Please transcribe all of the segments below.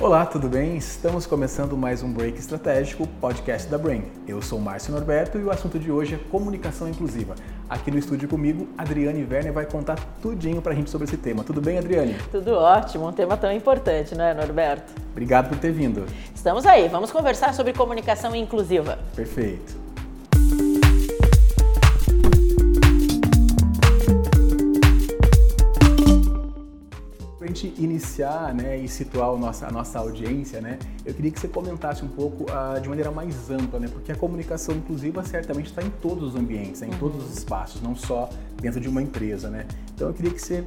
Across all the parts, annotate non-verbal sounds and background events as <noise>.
Olá, tudo bem? Estamos começando mais um Break Estratégico, podcast da Brain. Eu sou Márcio Norberto e o assunto de hoje é comunicação inclusiva. Aqui no estúdio comigo, Adriane Werner vai contar tudinho pra gente sobre esse tema. Tudo bem, Adriane? Tudo ótimo, um tema tão importante, não é, Norberto? Obrigado por ter vindo. Estamos aí, vamos conversar sobre comunicação inclusiva. Perfeito. Gente iniciar né, e situar a nossa, a nossa audiência, né, eu queria que você comentasse um pouco uh, de maneira mais ampla, né, porque a comunicação inclusiva certamente está em todos os ambientes, né, em todos os espaços, não só dentro de uma empresa. Né? Então eu queria que você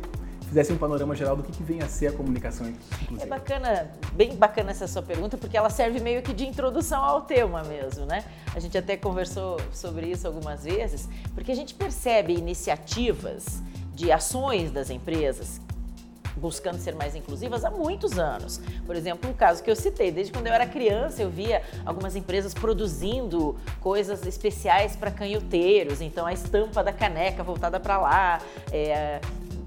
fizesse um panorama geral do que, que vem a ser a comunicação inclusiva. É bacana, bem bacana essa sua pergunta, porque ela serve meio que de introdução ao tema mesmo, né? A gente até conversou sobre isso algumas vezes, porque a gente percebe iniciativas de ações das empresas buscando ser mais inclusivas há muitos anos. Por exemplo, um caso que eu citei, desde quando eu era criança, eu via algumas empresas produzindo coisas especiais para canhoteiros, então a estampa da caneca voltada para lá, é,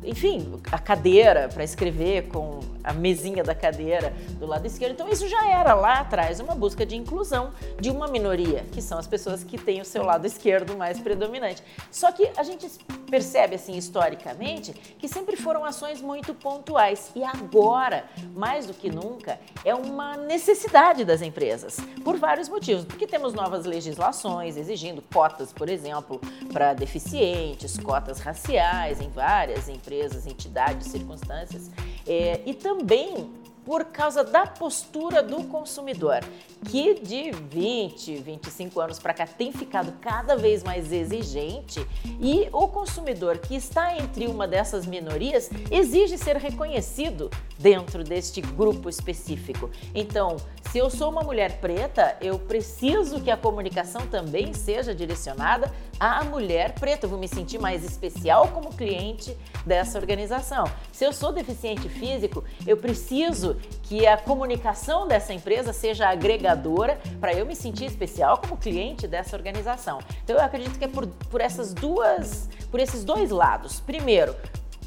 enfim, a cadeira para escrever com a mesinha da cadeira do lado esquerdo. Então isso já era lá atrás uma busca de inclusão de uma minoria, que são as pessoas que têm o seu lado esquerdo mais predominante. Só que a gente percebe assim historicamente que sempre foram ações muito pontuais e agora, mais do que nunca, é uma necessidade das empresas, por vários motivos. Porque temos novas legislações exigindo cotas, por exemplo, para deficientes, cotas raciais em várias empresas, entidades, circunstâncias, é, e também por causa da postura do consumidor, que de 20, 25 anos para cá tem ficado cada vez mais exigente e o consumidor que está entre uma dessas minorias exige ser reconhecido dentro deste grupo específico. Então, se eu sou uma mulher preta, eu preciso que a comunicação também seja direcionada à mulher preta. Eu vou me sentir mais especial como cliente dessa organização. Se eu sou deficiente físico, eu preciso que a comunicação dessa empresa seja agregadora para eu me sentir especial como cliente dessa organização. Então eu acredito que é por, por essas duas, por esses dois lados. Primeiro,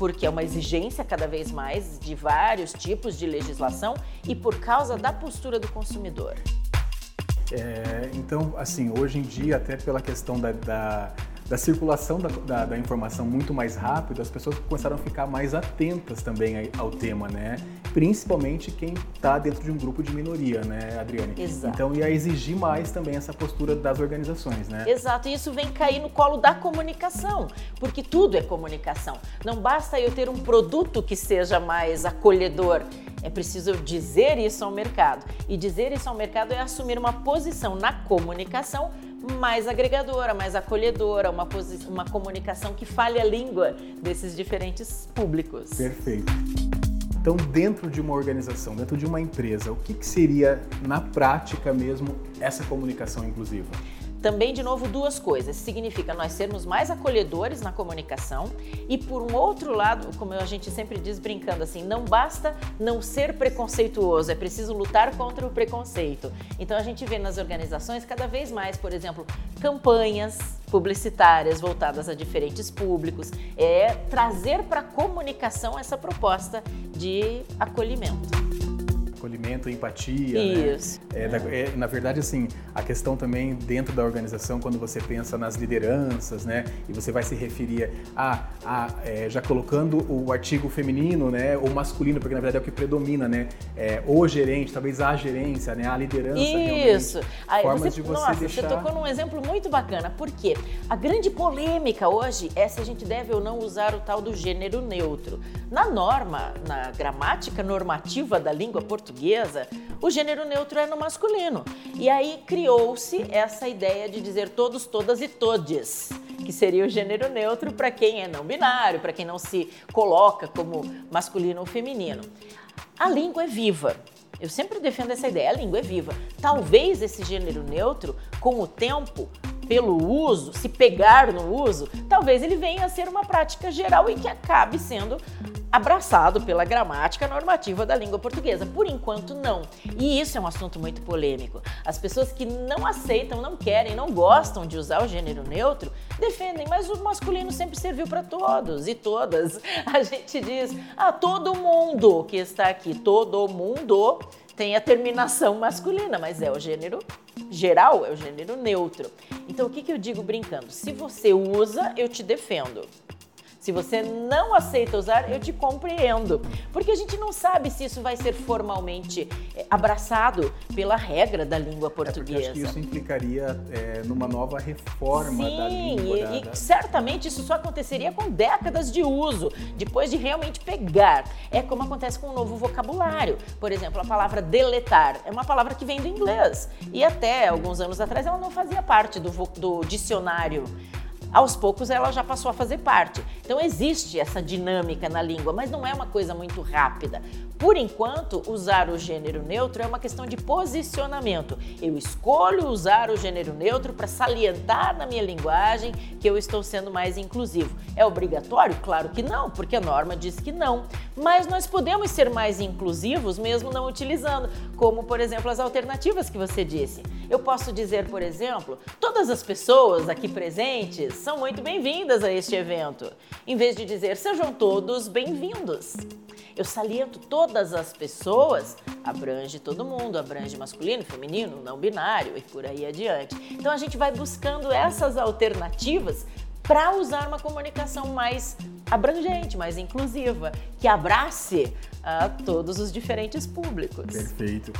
porque é uma exigência cada vez mais de vários tipos de legislação e por causa da postura do consumidor. É, então, assim, hoje em dia, até pela questão da, da da circulação da, da, da, informação muito mais rápido, as pessoas começaram a ficar mais atentas também ao tema, né? Principalmente quem está dentro de um grupo de minoria, né, Adriane? Exato. Então ia exigir mais também essa postura das organizações, né? Exato, e isso vem cair no colo da comunicação, porque tudo é comunicação. Não basta eu ter um produto que seja mais acolhedor, é preciso dizer isso ao mercado. E dizer isso ao mercado é assumir uma posição na comunicação mais agregadora, mais acolhedora, uma, uma comunicação que fale a língua desses diferentes públicos. Perfeito. Então, dentro de uma organização, dentro de uma empresa, o que, que seria, na prática mesmo, essa comunicação inclusiva? Também, de novo, duas coisas. Significa nós sermos mais acolhedores na comunicação e, por um outro lado, como a gente sempre diz brincando assim, não basta não ser preconceituoso, é preciso lutar contra o preconceito. Então, a gente vê nas organizações cada vez mais, por exemplo, campanhas publicitárias voltadas a diferentes públicos, é trazer para a comunicação essa proposta de acolhimento acolhimento, empatia. Né? Isso. Né? É, é, na verdade, assim, a questão também dentro da organização, quando você pensa nas lideranças, né? E você vai se referir a, a é, já colocando o artigo feminino, né? Ou masculino, porque na verdade é o que predomina, né? É, o gerente, talvez a gerência, né? A liderança. Isso. Aí, formas você, de você nossa, deixar... você tocou num exemplo muito bacana. Por quê? A grande polêmica hoje é se a gente deve ou não usar o tal do gênero neutro. Na norma, na gramática normativa da língua portuguesa, portuguesa, o gênero neutro é no masculino. E aí criou-se essa ideia de dizer todos, todas e todes, que seria o gênero neutro para quem é não binário, para quem não se coloca como masculino ou feminino. A língua é viva. Eu sempre defendo essa ideia, a língua é viva. Talvez esse gênero neutro, com o tempo, pelo uso, se pegar no uso, talvez ele venha a ser uma prática geral e que acabe sendo abraçado pela gramática normativa da língua portuguesa. Por enquanto, não. E isso é um assunto muito polêmico. As pessoas que não aceitam, não querem, não gostam de usar o gênero neutro defendem, mas o masculino sempre serviu para todos e todas. A gente diz, ah, todo mundo que está aqui, todo mundo tem a terminação masculina, mas é o gênero geral, é o gênero neutro. Então o que, que eu digo brincando? Se você usa, eu te defendo. Se você não aceita usar, eu te compreendo. Porque a gente não sabe se isso vai ser formalmente eh, abraçado pela regra da língua portuguesa. É acho que isso implicaria é, numa nova reforma Sim, da língua. E, da, e certamente isso só aconteceria com décadas de uso, depois de realmente pegar. É como acontece com o novo vocabulário. Por exemplo, a palavra deletar é uma palavra que vem do inglês. E até alguns anos atrás ela não fazia parte do, do dicionário aos poucos ela já passou a fazer parte. Então existe essa dinâmica na língua, mas não é uma coisa muito rápida. Por enquanto, usar o gênero neutro é uma questão de posicionamento. Eu escolho usar o gênero neutro para salientar na minha linguagem que eu estou sendo mais inclusivo. É obrigatório? Claro que não, porque a norma diz que não. Mas nós podemos ser mais inclusivos mesmo não utilizando, como por exemplo as alternativas que você disse. Eu posso dizer, por exemplo, todas as pessoas aqui presentes são muito bem-vindas a este evento, em vez de dizer sejam todos bem-vindos. Eu saliento todas as pessoas, abrange todo mundo, abrange masculino, feminino, não binário e por aí adiante. Então a gente vai buscando essas alternativas para usar uma comunicação mais abrangente, mais inclusiva, que abrace a todos os diferentes públicos. Perfeito.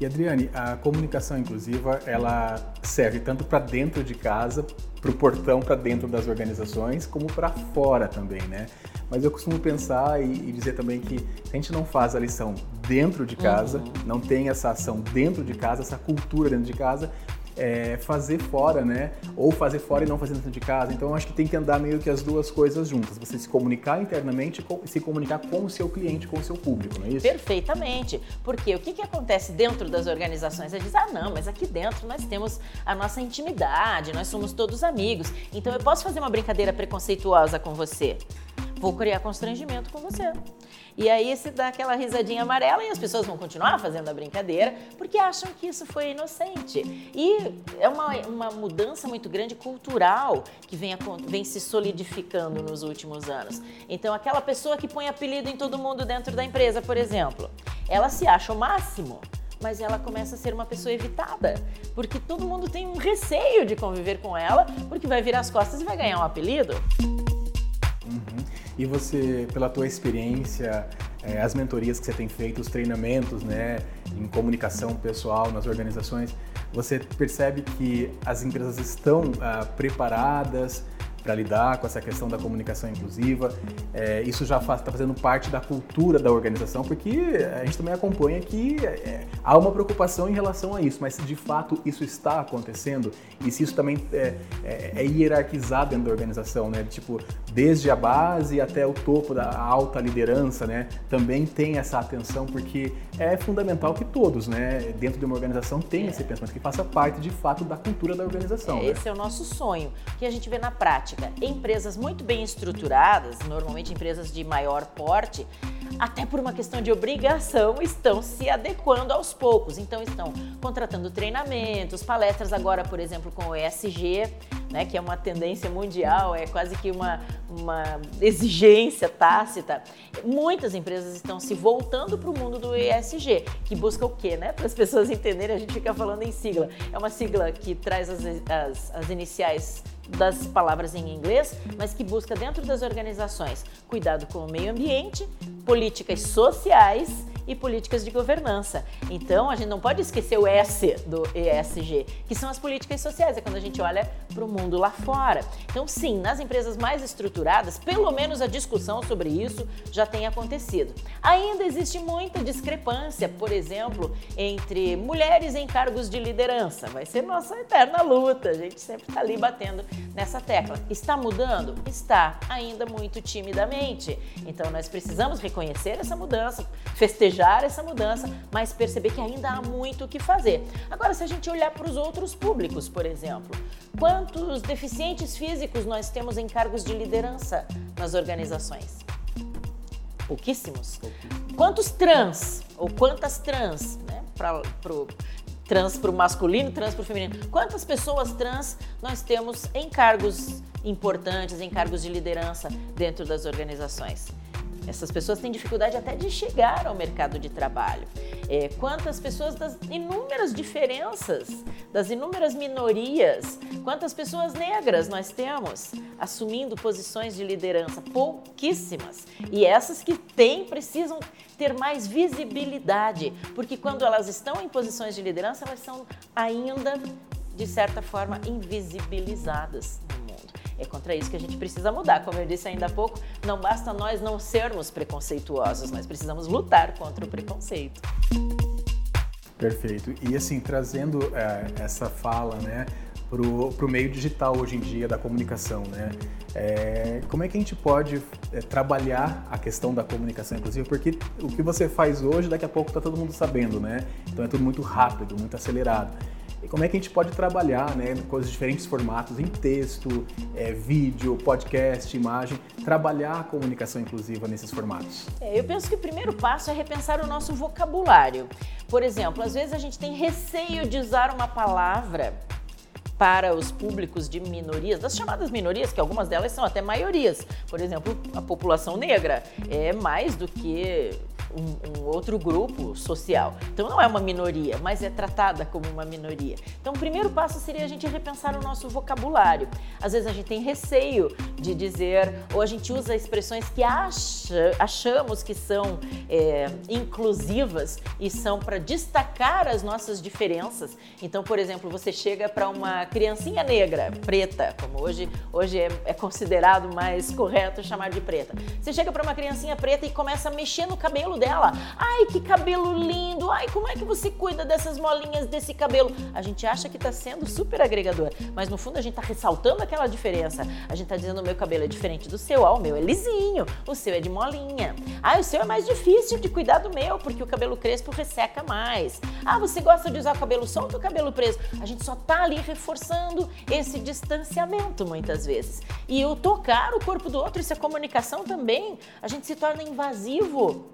E Adriane, a comunicação inclusiva, ela serve tanto para dentro de casa, para o portão, para dentro das organizações, como para fora também, né? Mas eu costumo pensar e, e, dizer também que a gente não faz a lição dentro de casa, uhum. não tem essa ação dentro de casa, essa cultura dentro de casa, é, fazer fora, né? Ou fazer fora e não fazer dentro de casa. Então, eu acho que tem que andar meio que as duas coisas juntas. Você se comunicar internamente e se comunicar com o seu cliente, com o seu público, não é isso? Perfeitamente. Porque o que, que acontece dentro das organizações? É dizer, ah, não, mas aqui dentro nós temos a nossa intimidade, nós somos todos amigos. Então, eu posso fazer uma brincadeira preconceituosa com você vou criar constrangimento com você. E aí se dá aquela risadinha amarela e as pessoas vão continuar fazendo a brincadeira porque acham que isso foi inocente. E é uma, uma mudança muito grande cultural que vem, vem se solidificando nos últimos anos. Então, aquela pessoa que põe apelido em todo mundo dentro da empresa, por exemplo, ela se acha o máximo mas ela começa a ser uma pessoa evitada, porque todo mundo tem um receio de conviver com ela, porque vai virar as costas e vai ganhar um apelido. Uhum. E você, pela tua experiência, é, as mentorias que você tem feito, os treinamentos, né, em comunicação pessoal nas organizações, você percebe que as empresas estão ah, preparadas para lidar com essa questão da comunicação inclusiva. É, isso já está fazendo parte da cultura da organização, porque a gente também acompanha que é, há uma preocupação em relação a isso, mas se de fato isso está acontecendo e se isso também é, é, é hierarquizado dentro da organização, né? Tipo, desde a base até o topo da alta liderança, né? Também tem essa atenção, porque é fundamental que todos, né, dentro de uma organização tenham esse pensamento, que faça parte de fato da cultura da organização. É, né? Esse é o nosso sonho, que a gente vê na prática prática, empresas muito bem estruturadas, normalmente empresas de maior porte, até por uma questão de obrigação, estão se adequando aos poucos. Então, estão contratando treinamentos, palestras agora, por exemplo, com o ESG, né, que é uma tendência mundial, é quase que uma, uma exigência tácita. Muitas empresas estão se voltando para o mundo do ESG, que busca o quê? Né? Para as pessoas entenderem, a gente fica falando em sigla. É uma sigla que traz as, as, as iniciais das palavras em inglês, mas que busca dentro das organizações cuidado com o meio ambiente, políticas sociais e políticas de governança. Então, a gente não pode esquecer o S do ESG, que são as políticas sociais, é quando a gente olha para o mundo lá fora. Então, sim, nas empresas mais estruturadas, pelo menos a discussão sobre isso já tem acontecido. Ainda existe muita discrepância, por exemplo, entre mulheres em cargos de liderança. Vai ser nossa eterna luta, a gente sempre está ali batendo nessa tecla. Está mudando? Está, ainda muito timidamente. Então, nós precisamos reconhecer essa mudança, festejar desejar essa mudança, mas perceber que ainda há muito o que fazer. Agora, se a gente olhar para os outros públicos, por exemplo, quantos deficientes físicos nós temos em cargos de liderança nas organizações? Pouquíssimos. Quantos trans ou quantas trans, né, para pro trans para o masculino, trans para o feminino. Quantas pessoas trans nós temos em cargos importantes, em cargos de liderança dentro das organizações? Essas pessoas têm dificuldade até de chegar ao mercado de trabalho. É, quantas pessoas das inúmeras diferenças, das inúmeras minorias, quantas pessoas negras nós temos assumindo posições de liderança? Pouquíssimas. E essas que têm precisam ter mais visibilidade, porque quando elas estão em posições de liderança, elas são ainda, de certa forma, invisibilizadas. É contra isso que a gente precisa mudar. Como eu disse ainda há pouco, não basta nós não sermos preconceituosos, nós precisamos lutar contra o preconceito. Perfeito. E assim, trazendo é, essa fala, né, para o meio digital hoje em dia da comunicação, né? É, como é que a gente pode é, trabalhar a questão da comunicação, inclusive, porque o que você faz hoje, daqui a pouco está todo mundo sabendo, né? Então é tudo muito rápido, muito acelerado. E como é que a gente pode trabalhar, né, com os diferentes formatos, em texto, é, vídeo, podcast, imagem, trabalhar a comunicação inclusiva nesses formatos? É, eu penso que o primeiro passo é repensar o nosso vocabulário. Por exemplo, às vezes a gente tem receio de usar uma palavra para os públicos de minorias, das chamadas minorias, que algumas delas são até maiorias. Por exemplo, a população negra é mais do que um, um, outro grupo social. Então não é uma minoria, mas é tratada como uma minoria. Então o primeiro passo seria a gente repensar o nosso vocabulário. Às vezes a gente tem receio de dizer, ou a gente usa expressões que acha, achamos que são é, inclusivas e são para destacar as nossas diferenças. Então, por exemplo, você chega para uma criancinha negra, preta, como hoje, hoje é, é considerado mais correto chamar de preta. Você chega para uma criancinha preta e começa a mexer no cabelo dela. Ai, que cabelo lindo! Ai, como é que você cuida dessas molinhas desse cabelo? A gente acha que está sendo super agregador, mas no fundo a gente está ressaltando aquela diferença. A gente está dizendo meu cabelo é diferente do seu, ah, o meu é lisinho, o seu é de molinha. Ah, o seu é mais difícil de cuidar do meu, porque o cabelo crespo resseca mais. Ah, você gosta de usar o cabelo solto ou cabelo preso? A gente só está ali reforçando esse distanciamento muitas vezes. E o tocar o corpo do outro, isso é comunicação também. A gente se torna invasivo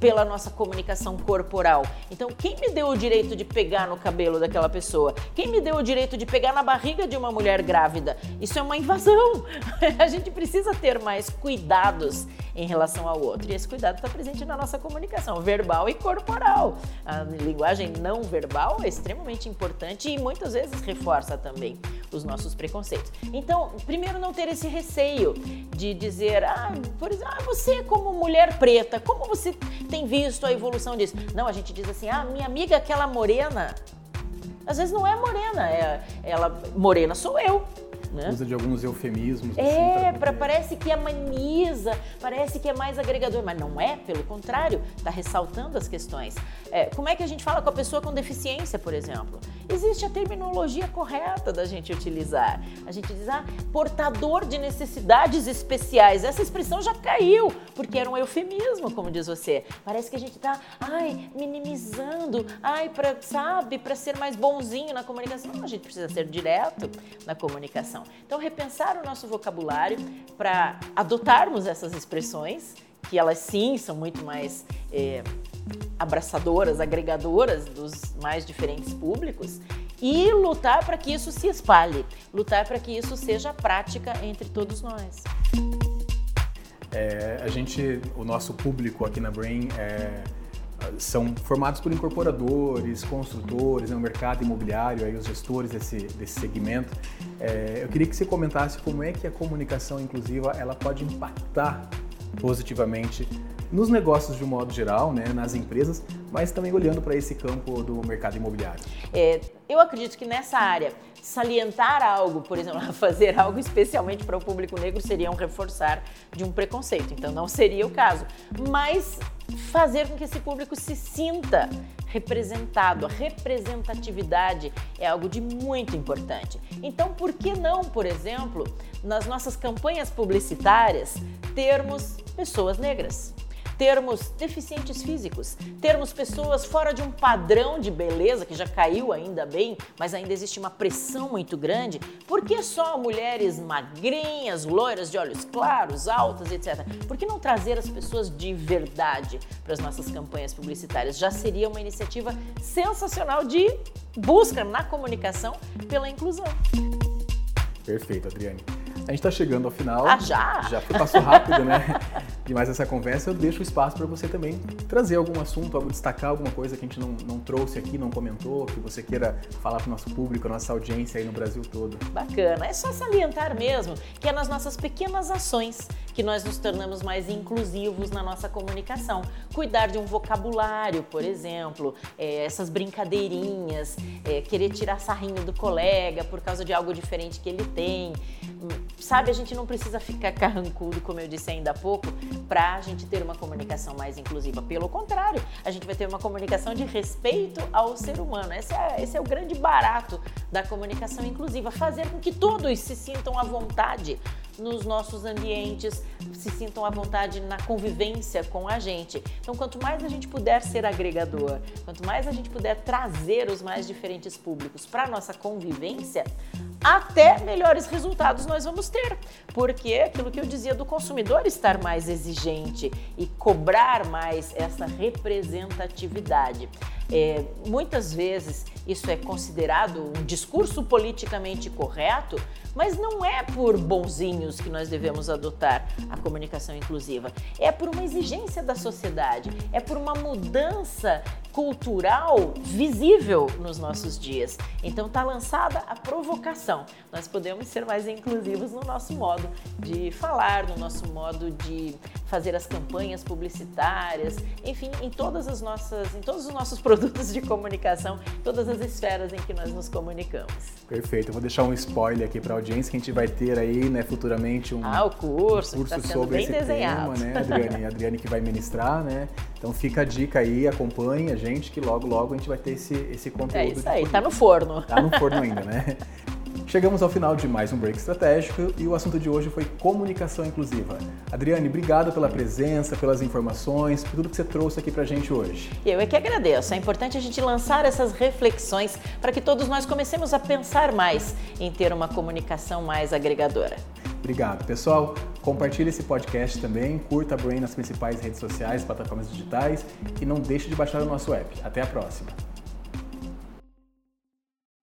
pela nossa comunicação corporal. Então, quem me deu o direito de pegar no cabelo daquela pessoa? Quem me deu o direito de pegar na barriga de uma mulher grávida? Isso é uma invasão. <laughs> A gente precisa ter mais cuidados em relação ao outro. E esse cuidado está presente na nossa comunicação verbal e corporal. A linguagem não verbal é extremamente importante e muitas vezes reforça também os nossos preconceitos. Então, primeiro, não ter esse receio de dizer, ah, por exemplo, ah, você como mulher preta, como você tem visto a evolução disso? Não, a gente diz assim, ah, minha amiga aquela morena, às vezes não é morena, é ela morena sou eu. Né? Usa de alguns eufemismos. É, assim, pra, parece que ameniza, parece que é mais agregador, mas não é, pelo contrário, está ressaltando as questões. É, como é que a gente fala com a pessoa com deficiência, por exemplo? Existe a terminologia correta da gente utilizar. A gente diz, ah, portador de necessidades especiais. Essa expressão já caiu, porque era um eufemismo, como diz você. Parece que a gente está, ai, minimizando, ai, pra, sabe, para ser mais bonzinho na comunicação. Não, a gente precisa ser direto na comunicação comunicação. Então, repensar o nosso vocabulário para adotarmos essas expressões, que elas sim são muito mais é, abraçadoras, agregadoras dos mais diferentes públicos, e lutar para que isso se espalhe, lutar para que isso seja prática entre todos nós. É, a gente, o nosso público aqui na Brain é são formados por incorporadores, construtores, né, o mercado imobiliário, aí os gestores desse, desse segmento. É, eu queria que você comentasse como é que a comunicação inclusiva ela pode impactar positivamente nos negócios de um modo geral, né, nas empresas, mas também olhando para esse campo do mercado imobiliário. É, eu acredito que nessa área, salientar algo, por exemplo, <laughs> fazer algo especialmente para o público negro seria um reforçar de um preconceito. Então não seria o caso. Mas fazer com que esse público se sinta representado. A representatividade é algo de muito importante. Então, por que não, por exemplo, nas nossas campanhas publicitárias, termos pessoas negras? Termos deficientes físicos, termos pessoas fora de um padrão de beleza que já caiu ainda bem, mas ainda existe uma pressão muito grande. Por que só mulheres magrinhas, loiras, de olhos claros, altas, etc? Por que não trazer as pessoas de verdade para as nossas campanhas publicitárias? Já seria uma iniciativa sensacional de busca na comunicação pela inclusão. Perfeito, Adriane. A gente está chegando ao final. Ah, já? Já passou rápido, né? <laughs> demais essa conversa, eu deixo espaço para você também trazer algum assunto, algo, destacar alguma coisa que a gente não, não trouxe aqui, não comentou, que você queira falar para o nosso público, a nossa audiência aí no Brasil todo. Bacana. É só salientar mesmo que é nas nossas pequenas ações que nós nos tornamos mais inclusivos na nossa comunicação. Cuidar de um vocabulário, por exemplo, é, essas brincadeirinhas, é, querer tirar sarrinho do colega por causa de algo diferente que ele tem. Sabe, a gente não precisa ficar carrancudo, como eu disse ainda há pouco, para a gente ter uma comunicação mais inclusiva. Pelo contrário, a gente vai ter uma comunicação de respeito ao ser humano. Esse é, esse é o grande barato da comunicação inclusiva, fazer com que todos se sintam à vontade nos nossos ambientes, se sintam à vontade na convivência com a gente. Então, quanto mais a gente puder ser agregador, quanto mais a gente puder trazer os mais diferentes públicos para a nossa convivência, até melhores resultados nós vamos ter. Porque aquilo que eu dizia do consumidor estar mais exigente e cobrar mais essa representatividade. É, muitas vezes isso é considerado um discurso politicamente correto, mas não é por bonzinhos que nós devemos adotar a comunicação inclusiva. É por uma exigência da sociedade, é por uma mudança cultural visível nos nossos dias. Então está lançada a provocação. Nós podemos ser mais inclusivos no nosso modo de falar, no nosso modo de fazer as campanhas publicitárias, enfim, em todas as nossas, em todos os nossos <laughs> produtos de comunicação, todas as esferas em que nós nos comunicamos. Perfeito. Eu vou deixar um spoiler aqui para a audiência que a gente vai ter aí, né, futuramente um, ah, o curso, um curso tá sobre esse desenhado. tema, né, Adriane? <laughs> A Adriane que vai ministrar, né? Então fica a dica aí, acompanhe a gente que logo logo a gente vai ter esse esse conteúdo. É isso aí, tá no forno. Tá no forno ainda, né? <laughs> Chegamos ao final de mais um Break Estratégico e o assunto de hoje foi comunicação inclusiva. Adriane, obrigado pela presença, pelas informações, por tudo que você trouxe aqui pra gente hoje. Eu é que agradeço. É importante a gente lançar essas reflexões para que todos nós comecemos a pensar mais em ter uma comunicação mais agregadora. Obrigado. Pessoal, compartilhe esse podcast também, curta a Brain nas principais redes sociais, plataformas digitais e não deixe de baixar o nosso app. Até a próxima.